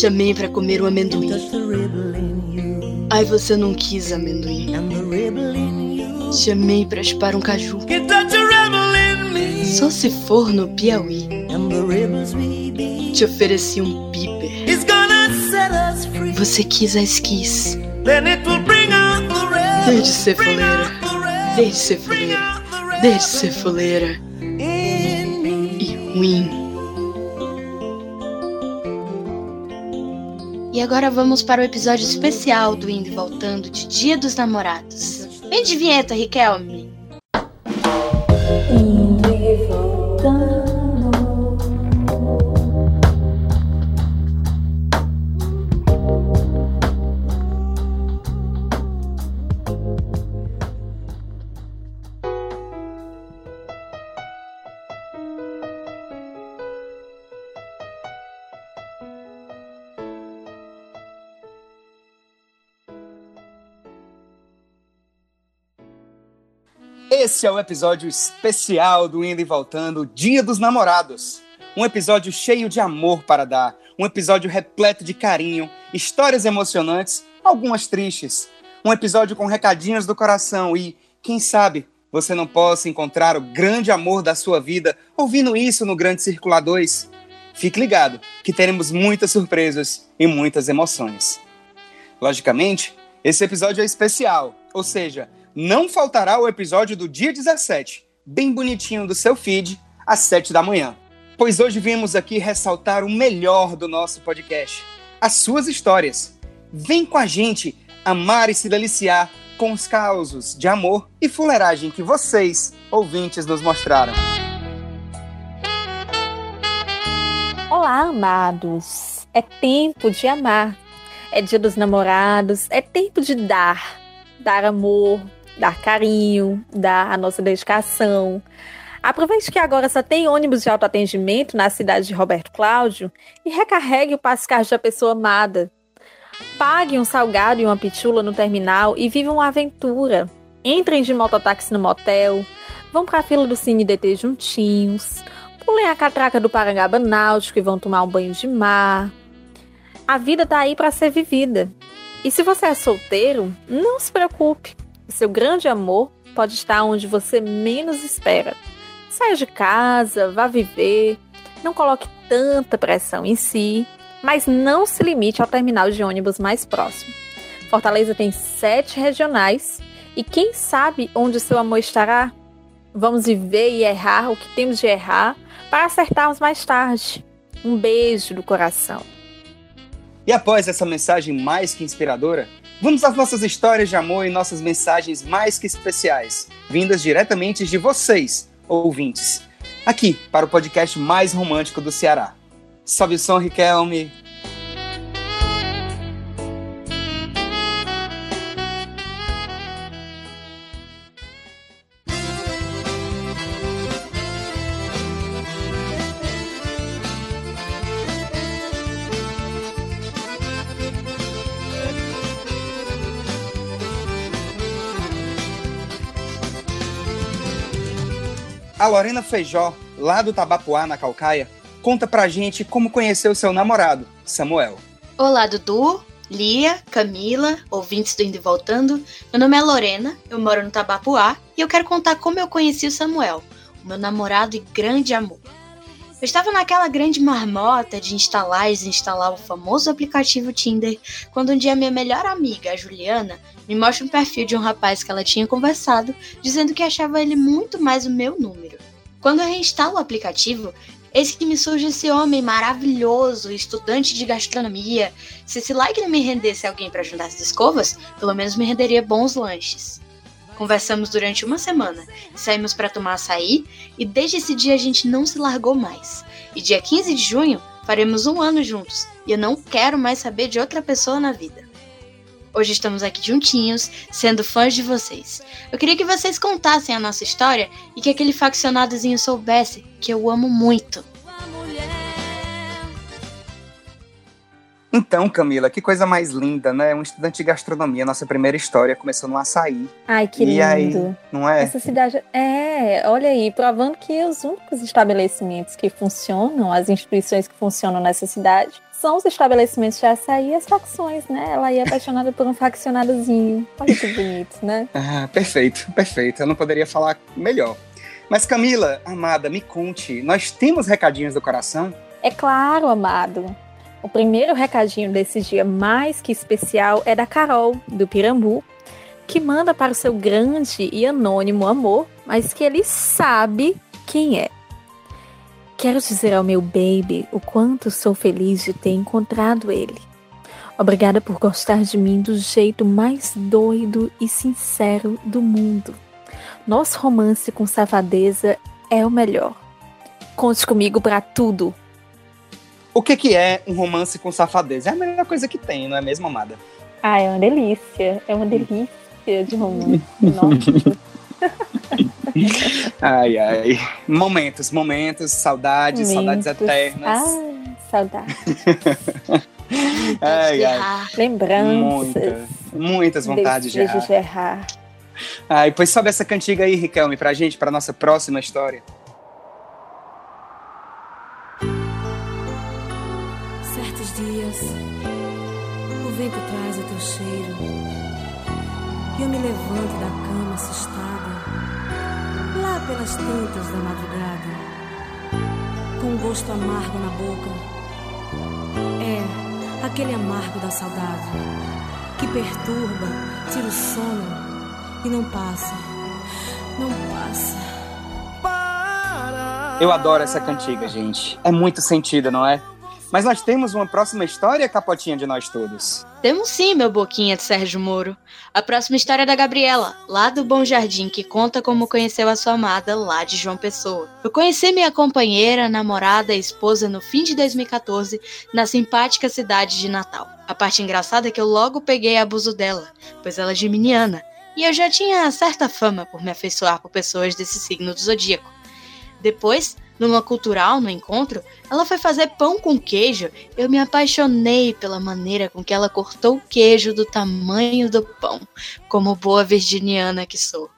Chamei para comer o amendoim. Ai, você não quis amendoim. Te amei para chupar um caju. Só se for no Piauí. Te ofereci um piper. Você quis a esquis. Desde ser foleira. Desde ser foleira. Desde ser foleira. E ruim. E agora vamos para o episódio especial do Indo e Voltando de Dia dos Namorados. Vem de vinheta, Riquelme! Esse é o episódio especial do Indo e Voltando, Dia dos Namorados. Um episódio cheio de amor para dar, um episódio repleto de carinho, histórias emocionantes, algumas tristes. Um episódio com recadinhos do coração e, quem sabe, você não possa encontrar o grande amor da sua vida ouvindo isso no Grande Circular 2. Fique ligado, que teremos muitas surpresas e muitas emoções. Logicamente, esse episódio é especial, ou seja, não faltará o episódio do dia 17, bem bonitinho do seu feed, às 7 da manhã. Pois hoje viemos aqui ressaltar o melhor do nosso podcast, as suas histórias. Vem com a gente amar e se deliciar com os causos de amor e fuleiragem que vocês, ouvintes, nos mostraram. Olá, amados! É tempo de amar. É dia dos namorados, é tempo de dar. Dar amor, dar carinho, dar a nossa dedicação. Aproveite que agora só tem ônibus de autoatendimento na cidade de Roberto Cláudio e recarregue o passe da pessoa amada. Pague um salgado e uma pitula no terminal e viva uma aventura. Entrem de mototáxi no motel, vão para a fila do Cine DT juntinhos, pulem a catraca do Parangaba Náutico e vão tomar um banho de mar. A vida tá aí para ser vivida. E se você é solteiro, não se preocupe. O seu grande amor pode estar onde você menos espera. Saia de casa, vá viver, não coloque tanta pressão em si, mas não se limite ao terminal de ônibus mais próximo. Fortaleza tem sete regionais e quem sabe onde seu amor estará? Vamos viver e errar o que temos de errar para acertarmos mais tarde. Um beijo do coração. E após essa mensagem mais que inspiradora, Vamos às nossas histórias de amor e nossas mensagens mais que especiais, vindas diretamente de vocês, ouvintes, aqui para o podcast mais romântico do Ceará. Sobe o som, Riquelme. A Lorena Feijó, lá do Tabapuá, na Calcaia, conta pra gente como conheceu seu namorado, Samuel. Olá, Dudu, Lia, Camila, ouvintes do Indo e Voltando. Meu nome é Lorena, eu moro no Tabapuá e eu quero contar como eu conheci o Samuel, o meu namorado e grande amor. Eu estava naquela grande marmota de instalar e desinstalar o famoso aplicativo Tinder, quando um dia minha melhor amiga, a Juliana, me mostra um perfil de um rapaz que ela tinha conversado, dizendo que achava ele muito mais o meu número. Quando eu reinstalo o aplicativo, eis que me surge esse homem maravilhoso, estudante de gastronomia. Se esse like não me rendesse alguém para juntar as escovas, pelo menos me renderia bons lanches. Conversamos durante uma semana saímos para tomar açaí, e desde esse dia a gente não se largou mais. E dia 15 de junho faremos um ano juntos, e eu não quero mais saber de outra pessoa na vida. Hoje estamos aqui juntinhos, sendo fãs de vocês. Eu queria que vocês contassem a nossa história e que aquele faccionadozinho soubesse que eu amo muito. Então, Camila, que coisa mais linda, né? Um estudante de gastronomia, nossa primeira história começou no açaí. Ai, que e lindo. aí, não é? Essa cidade. É, olha aí, provando que os únicos estabelecimentos que funcionam, as instituições que funcionam nessa cidade, são os estabelecimentos de açaí e as facções, né? Ela ia apaixonada por um faccionadozinho. Olha que bonito, né? Ah, perfeito, perfeito. Eu não poderia falar melhor. Mas, Camila, amada, me conte, nós temos recadinhos do coração? É claro, amado. O primeiro recadinho desse dia mais que especial é da Carol, do Pirambu, que manda para o seu grande e anônimo amor, mas que ele sabe quem é. Quero dizer ao meu baby o quanto sou feliz de ter encontrado ele. Obrigada por gostar de mim do jeito mais doido e sincero do mundo. Nosso romance com safadeza é o melhor. Conte comigo para tudo. O que, que é um romance com safadeza? É a melhor coisa que tem, não é mesmo, amada? Ah, é uma delícia. É uma delícia de romance. Nossa. Ai, ai. Momentos, momentos, saudades, Momentos. saudades eternas. Ai, saudade. ai, ai. Lembranças. Muitas, muitas vontades de errar. de errar. Ai, pois sobe essa cantiga aí, Riquelme, pra gente, pra nossa próxima história. Certos dias, o vento traz o teu cheiro e eu me levanto da pelas tantas da madrugada, com um gosto amargo na boca. É aquele amargo da saudade que perturba, tira o sono e não passa, não passa. Eu adoro essa cantiga, gente. É muito sentida, não é? Mas nós temos uma próxima história, capotinha de nós todos. Temos sim, meu boquinha de Sérgio Moro. A próxima história é da Gabriela, lá do Bom Jardim, que conta como conheceu a sua amada lá de João Pessoa. Eu conheci minha companheira, namorada e esposa no fim de 2014, na simpática cidade de Natal. A parte engraçada é que eu logo peguei abuso dela, pois ela é geminiana, e eu já tinha certa fama por me afeiçoar por pessoas desse signo do zodíaco. Depois, numa cultural, no encontro, ela foi fazer pão com queijo. Eu me apaixonei pela maneira com que ela cortou o queijo do tamanho do pão, como boa virginiana que sou.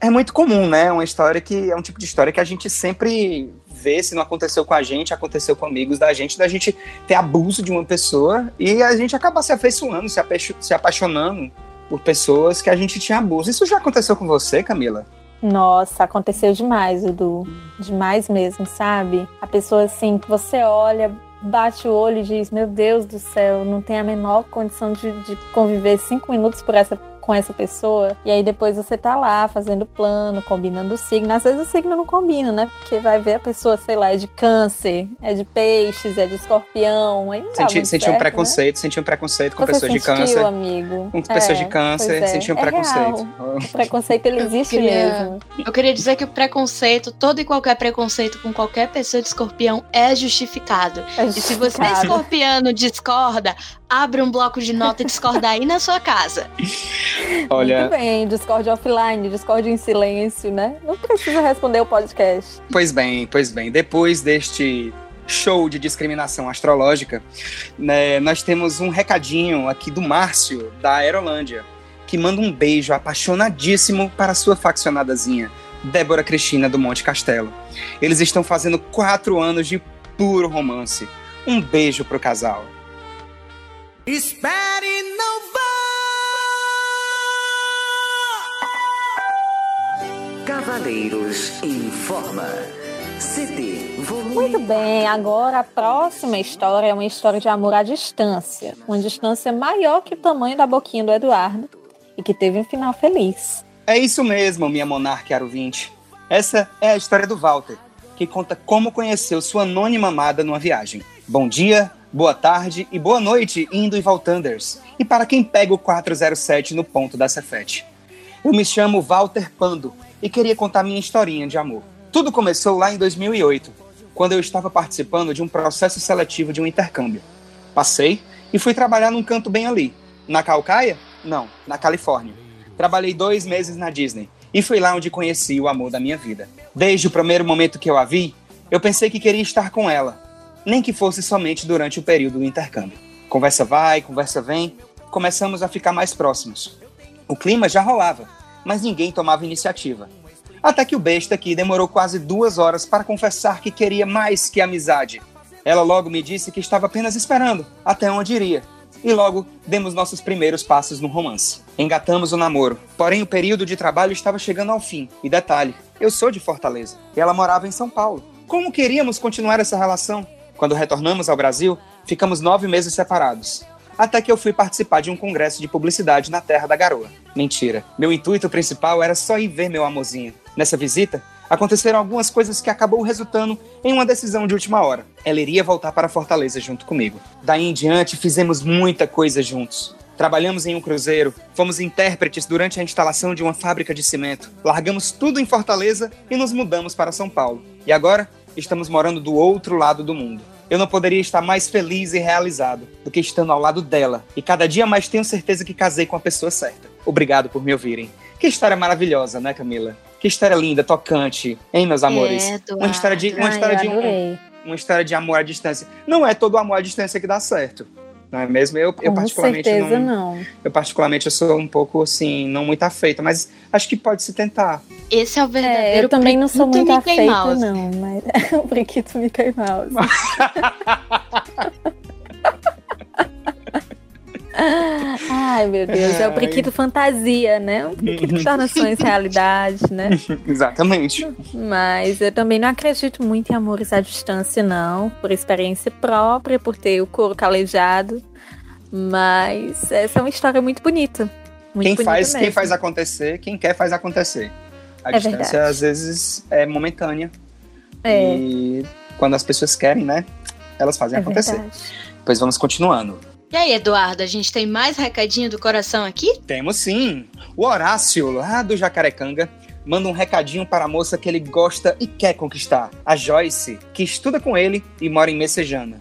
É muito comum, né? Uma história que é um tipo de história que a gente sempre vê, se não aconteceu com a gente, aconteceu com amigos da gente, da gente ter abuso de uma pessoa e a gente acabar se afeiçoando, se, se apaixonando por pessoas que a gente tinha abuso. Isso já aconteceu com você, Camila? Nossa, aconteceu demais, Dudu. Demais mesmo, sabe? A pessoa assim, que você olha, bate o olho e diz: Meu Deus do céu, não tem a menor condição de, de conviver cinco minutos por essa, com essa pessoa. E aí depois você tá lá fazendo plano, combinando o signo. Às vezes o signo não combina, né? Porque vai ver a pessoa, sei lá, é de câncer, é de peixes, é de escorpião. Aí não Senti, senti certo, um preconceito, senti um preconceito com Né? Você pessoas de sentiu, câncer. amigo? Com pessoas É, de câncer, é. senti um É preconceito. real. O preconceito ele existe queria- mesmo. Eu queria dizer que o preconceito, todo e qualquer preconceito com qualquer pessoa de escorpião é justificado. É E se você, justificado. escorpiano, discorda, abre um bloco de nota e discorda aí na sua casa. Olha, Muito bem, Discord offline, Discord em silêncio, né? Não precisa responder o podcast. Pois bem, pois bem. Depois deste show de discriminação astrológica, né, nós temos um recadinho aqui do Márcio, da Aerolândia, que manda um beijo apaixonadíssimo para sua faccionadazinha, Débora Cristina do Monte Castelo. Eles estão fazendo quatro anos de puro romance. Um beijo pro casal. Espere, não vá! Cavaleiros em Forma. CD, volume. Muito bem, agora a próxima história é uma história de amor à distância. Uma distância maior que o tamanho da boquinha do Eduardo e que teve um final feliz. É isso mesmo, minha monarca 20. Essa é a história do Walter, que conta como conheceu sua anônima amada numa viagem. Bom dia, boa tarde e boa noite, indo e voltanders. E para quem pega o 407 no ponto da Cefete. Eu me chamo Walter Pando e queria contar minha historinha de amor. Tudo começou lá em 2008, quando eu estava participando de um processo seletivo de um intercâmbio. Passei e fui trabalhar num canto bem ali. Na Calcaia? Não, na Califórnia. Trabalhei dois meses na Disney e fui lá onde conheci o amor da minha vida. Desde o primeiro momento que eu a vi, eu pensei que queria estar com ela. Nem que fosse somente durante o período do intercâmbio. Conversa vai, conversa vem, começamos a ficar mais próximos. O clima já rolava, mas ninguém tomava iniciativa. Até que o besta aqui demorou quase duas horas para confessar que queria mais que amizade. Ela logo me disse que estava apenas esperando até onde iria. E logo demos nossos primeiros passos no romance. Engatamos o namoro, porém o período de trabalho estava chegando ao fim. E detalhe, eu sou de Fortaleza e ela morava em São Paulo. Como queríamos continuar essa relação? Quando retornamos ao Brasil, ficamos nove meses separados até que eu fui participar de um congresso de publicidade na Terra da Garoa. Mentira. Meu intuito principal era só ir ver meu amorzinho. Nessa visita, aconteceram algumas coisas que acabou resultando em uma decisão de última hora. Ela iria voltar para Fortaleza junto comigo. Daí em diante, fizemos muita coisa juntos. Trabalhamos em um cruzeiro, fomos intérpretes durante a instalação de uma fábrica de cimento. Largamos tudo em Fortaleza e nos mudamos para São Paulo. E agora, estamos morando do outro lado do mundo. Eu não poderia estar mais feliz e realizado do que estando ao lado dela. E cada dia mais tenho certeza que casei com a pessoa certa. Obrigado por me ouvirem. Que história maravilhosa, né, Camila? Que história linda, tocante, hein, meus amores? É, uma história de, uma Ai, história de um, uma história de amor à distância. Não é todo amor à distância que dá certo. Não é mesmo? Eu, eu Com particularmente certeza não, não. Eu particularmente eu sou um pouco assim, não muito afeita, mas acho que pode se tentar. Esse é o verdadeiro É, eu também não sou muito Mickey afeita, Mouse. não, mas o Briquito Mickey Mouse. Ai, meu Deus, é o Briquito fantasia, né? O Briquito que torna sonhos realidade, né? Exatamente. Mas eu também não acredito muito em amores à distância, não. Por experiência própria, por ter o couro calejado. Mas essa é uma história muito bonita. Muito Quem bonita faz, quem mesmo. faz acontecer, quem quer faz acontecer. A É distância verdade. às vezes é momentânea. É, E quando as pessoas querem, né? Elas fazem é acontecer. verdade. Pois vamos continuando. E aí, Eduardo, a gente tem mais recadinho do coração aqui? Temos sim. O Horácio, lá do Jacarecanga, manda um recadinho para a moça que ele gosta e quer conquistar, a Joyce, que estuda com ele e mora em Messejana.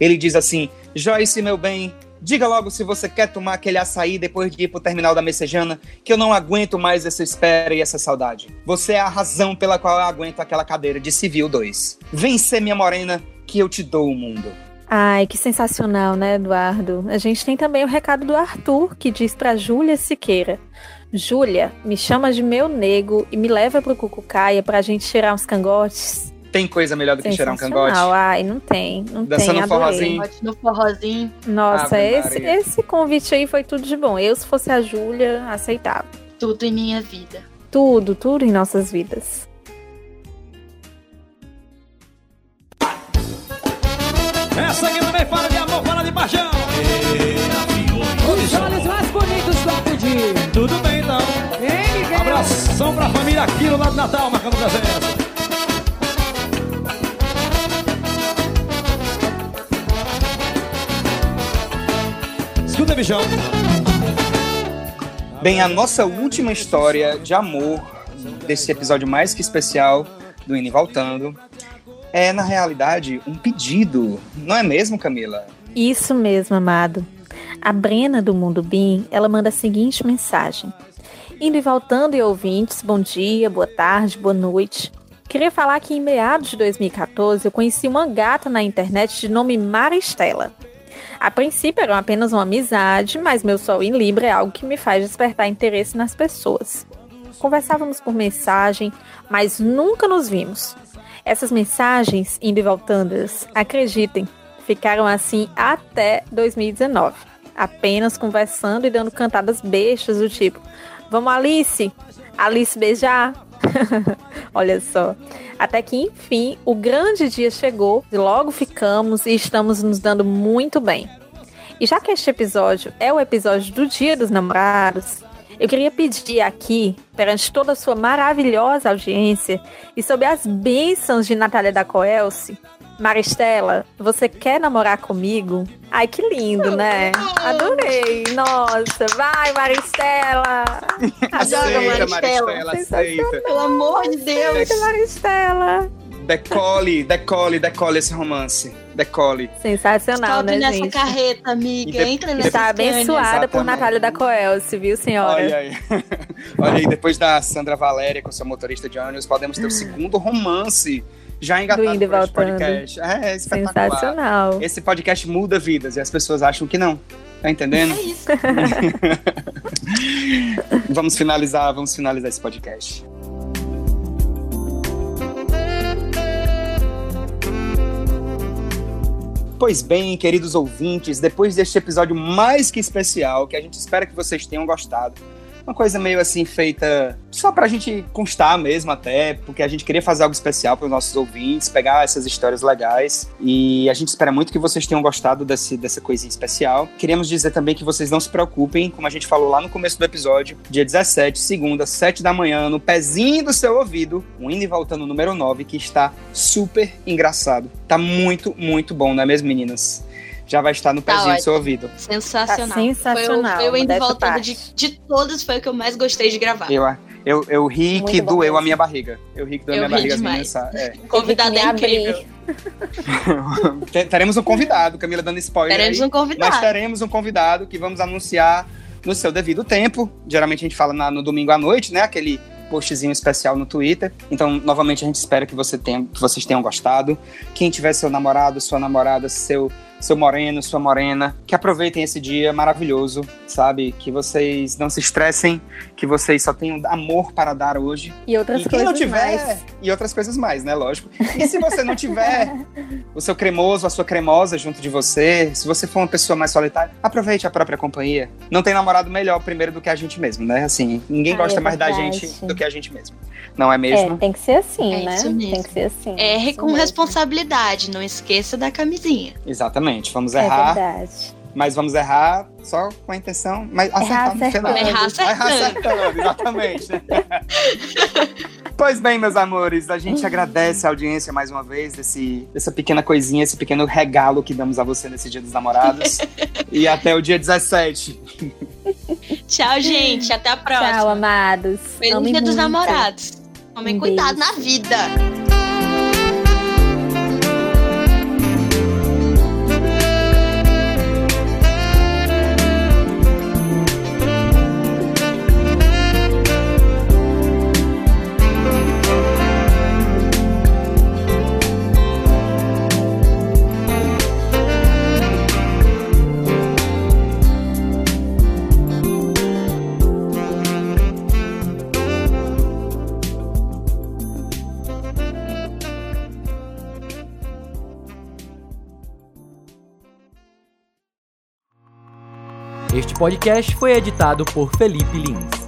Ele diz assim: Joyce, meu bem, diga logo se você quer tomar aquele açaí depois de ir pro terminal da Messejana, que eu não aguento mais essa espera e essa saudade. Você é a razão pela qual eu aguento aquela cadeira de Civil 2. Vem ser minha morena, que eu te dou o mundo. Ai, que sensacional, né, Eduardo? A gente tem também o recado do Arthur, que diz pra Júlia Siqueira. Júlia, me chama de meu nego e me leva pro Cucucaia pra gente tirar uns cangotes. Tem coisa melhor do que cheirar um cangote? Sensacional. Ai, não tem, não Dançando tem, adorei. forrozinho. No forrozinho. Nossa, Ave esse, Maria. esse convite aí foi tudo de bom. Eu, se fosse a Júlia, aceitava. Tudo em minha vida. Tudo, tudo em nossas vidas. Essa aqui também fala de amor, fala de paixão. Os olhos mais bonitos do Apudi. Tudo bem então. Hein, Miguel? Abração pra família aqui no lado de Natal, marcando presença. Escuta, bichão. Bem, a nossa última história de amor desse episódio mais que especial do Indo e Voltando é, na realidade, um pedido. Não é mesmo, Camila? Isso mesmo, amado. A Brena do Mundo Bim, ela manda a seguinte mensagem. Indo e voltando e ouvintes, bom dia, boa tarde, boa noite. Queria falar que em meados de 2014 eu conheci uma gata na internet de nome Maristela. A princípio era apenas uma amizade, mas meu sol em Libra é algo que me faz despertar interesse nas pessoas. Conversávamos por mensagem, mas nunca nos vimos. Essas mensagens, indo e voltando, acreditem, ficaram assim até 2019. Apenas conversando e dando cantadas bestas do tipo: Vamos, Alice? Alice beijar? Olha só. Até que, enfim, o grande dia chegou, e logo ficamos e estamos nos dando muito bem. E já que este episódio é o episódio do Dia dos Namorados, eu queria pedir aqui, perante toda a sua maravilhosa audiência e sob as bênçãos de Natália da Coelce, Maristela, você quer namorar comigo? Ai, que lindo, né? Adorei! Nossa, vai, Maristela! Adoro aceita, Maristela. Maristela, aceita. Pelo amor de Deus. Maristela! Decole, decole, decole esse romance. Decole. Sensacional, Sobe né, nessa gente? carreta, amiga. De- Entra nessa Está abençoada por Exatamente. Natália da Coelce, viu, senhora? Olha aí. Olha aí, depois da Sandra Valéria com seu motorista de ônibus, podemos ter o segundo romance já engatado Indo por Voltando. podcast. É, é espetacular. Sensacional. Esse podcast muda vidas e as pessoas acham que não. Tá entendendo? É isso. vamos finalizar, vamos finalizar esse podcast. Pois bem, queridos ouvintes, depois deste episódio mais que especial, que a gente espera que vocês tenham gostado, uma coisa meio assim feita só pra gente constar mesmo até, porque a gente queria fazer algo especial para os nossos ouvintes, pegar essas histórias legais e a gente espera muito que vocês tenham gostado desse, dessa coisinha especial. Queremos dizer também que vocês não se preocupem, como a gente falou lá no começo do episódio, dia 17, segunda, 7 da manhã, no pezinho do seu ouvido, o Indo e Voltando número 9, que está super engraçado. Tá muito, muito bom, não é mesmo, meninas? Já vai estar no Tá pezinho do seu ouvido. Sensacional. Tá sensacional, Foi o, foi o indo voltando de, de todos, foi o que eu mais gostei de gravar. Eu, eu, eu ri Muito que doeu mesmo. a minha barriga. Eu ri que doeu a Eu minha ri barriga. as demais. meninas, é. Convidado é incrível. Te- Teremos um convidado, Camila dando spoiler. Teremos aí. um convidado. Nós teremos um convidado que vamos anunciar no seu devido tempo. Geralmente a gente fala na- no domingo à noite, né? Aquele postzinho especial no Twitter. Então, novamente, a gente espera que, você tenha, que vocês tenham gostado. Quem tiver seu namorado, sua namorada, seu, seu moreno, sua morena, que aproveitem esse dia maravilhoso, sabe? Que vocês não se estressem, que vocês só tenham amor para dar hoje. E outras E coisas não tiver, mais. e outras coisas mais, né? Lógico. E se você não tiver o seu cremoso, a sua cremosa junto de você, se você for uma pessoa mais solitária, aproveite a própria companhia. Não tem namorado melhor primeiro do que a gente mesmo, né? Assim, ninguém Ah, gosta é mais da gente do que a gente mesmo. Não é É, mesmo? tem que ser assim, É né? isso mesmo. Tem que ser assim. Erre com mesmo. responsabilidade, não esqueça da camisinha. Exatamente. Vamos É errar, verdade. mas vamos errar só com a intenção, mas acertar no final. acertando. Errar Errar acertando. acertando, exatamente. pois bem, meus amores, a gente agradece a audiência mais uma vez desse, dessa pequena coisinha, esse pequeno regalo que damos a você nesse Dia dos Namorados. e até o dia 17. Tchau, gente. Até a próxima. Tchau, amados. Feliz Dia dos muito. Namorados. Tomem Um cuidado beijo. na vida. Podcast foi editado por Felipe Lins.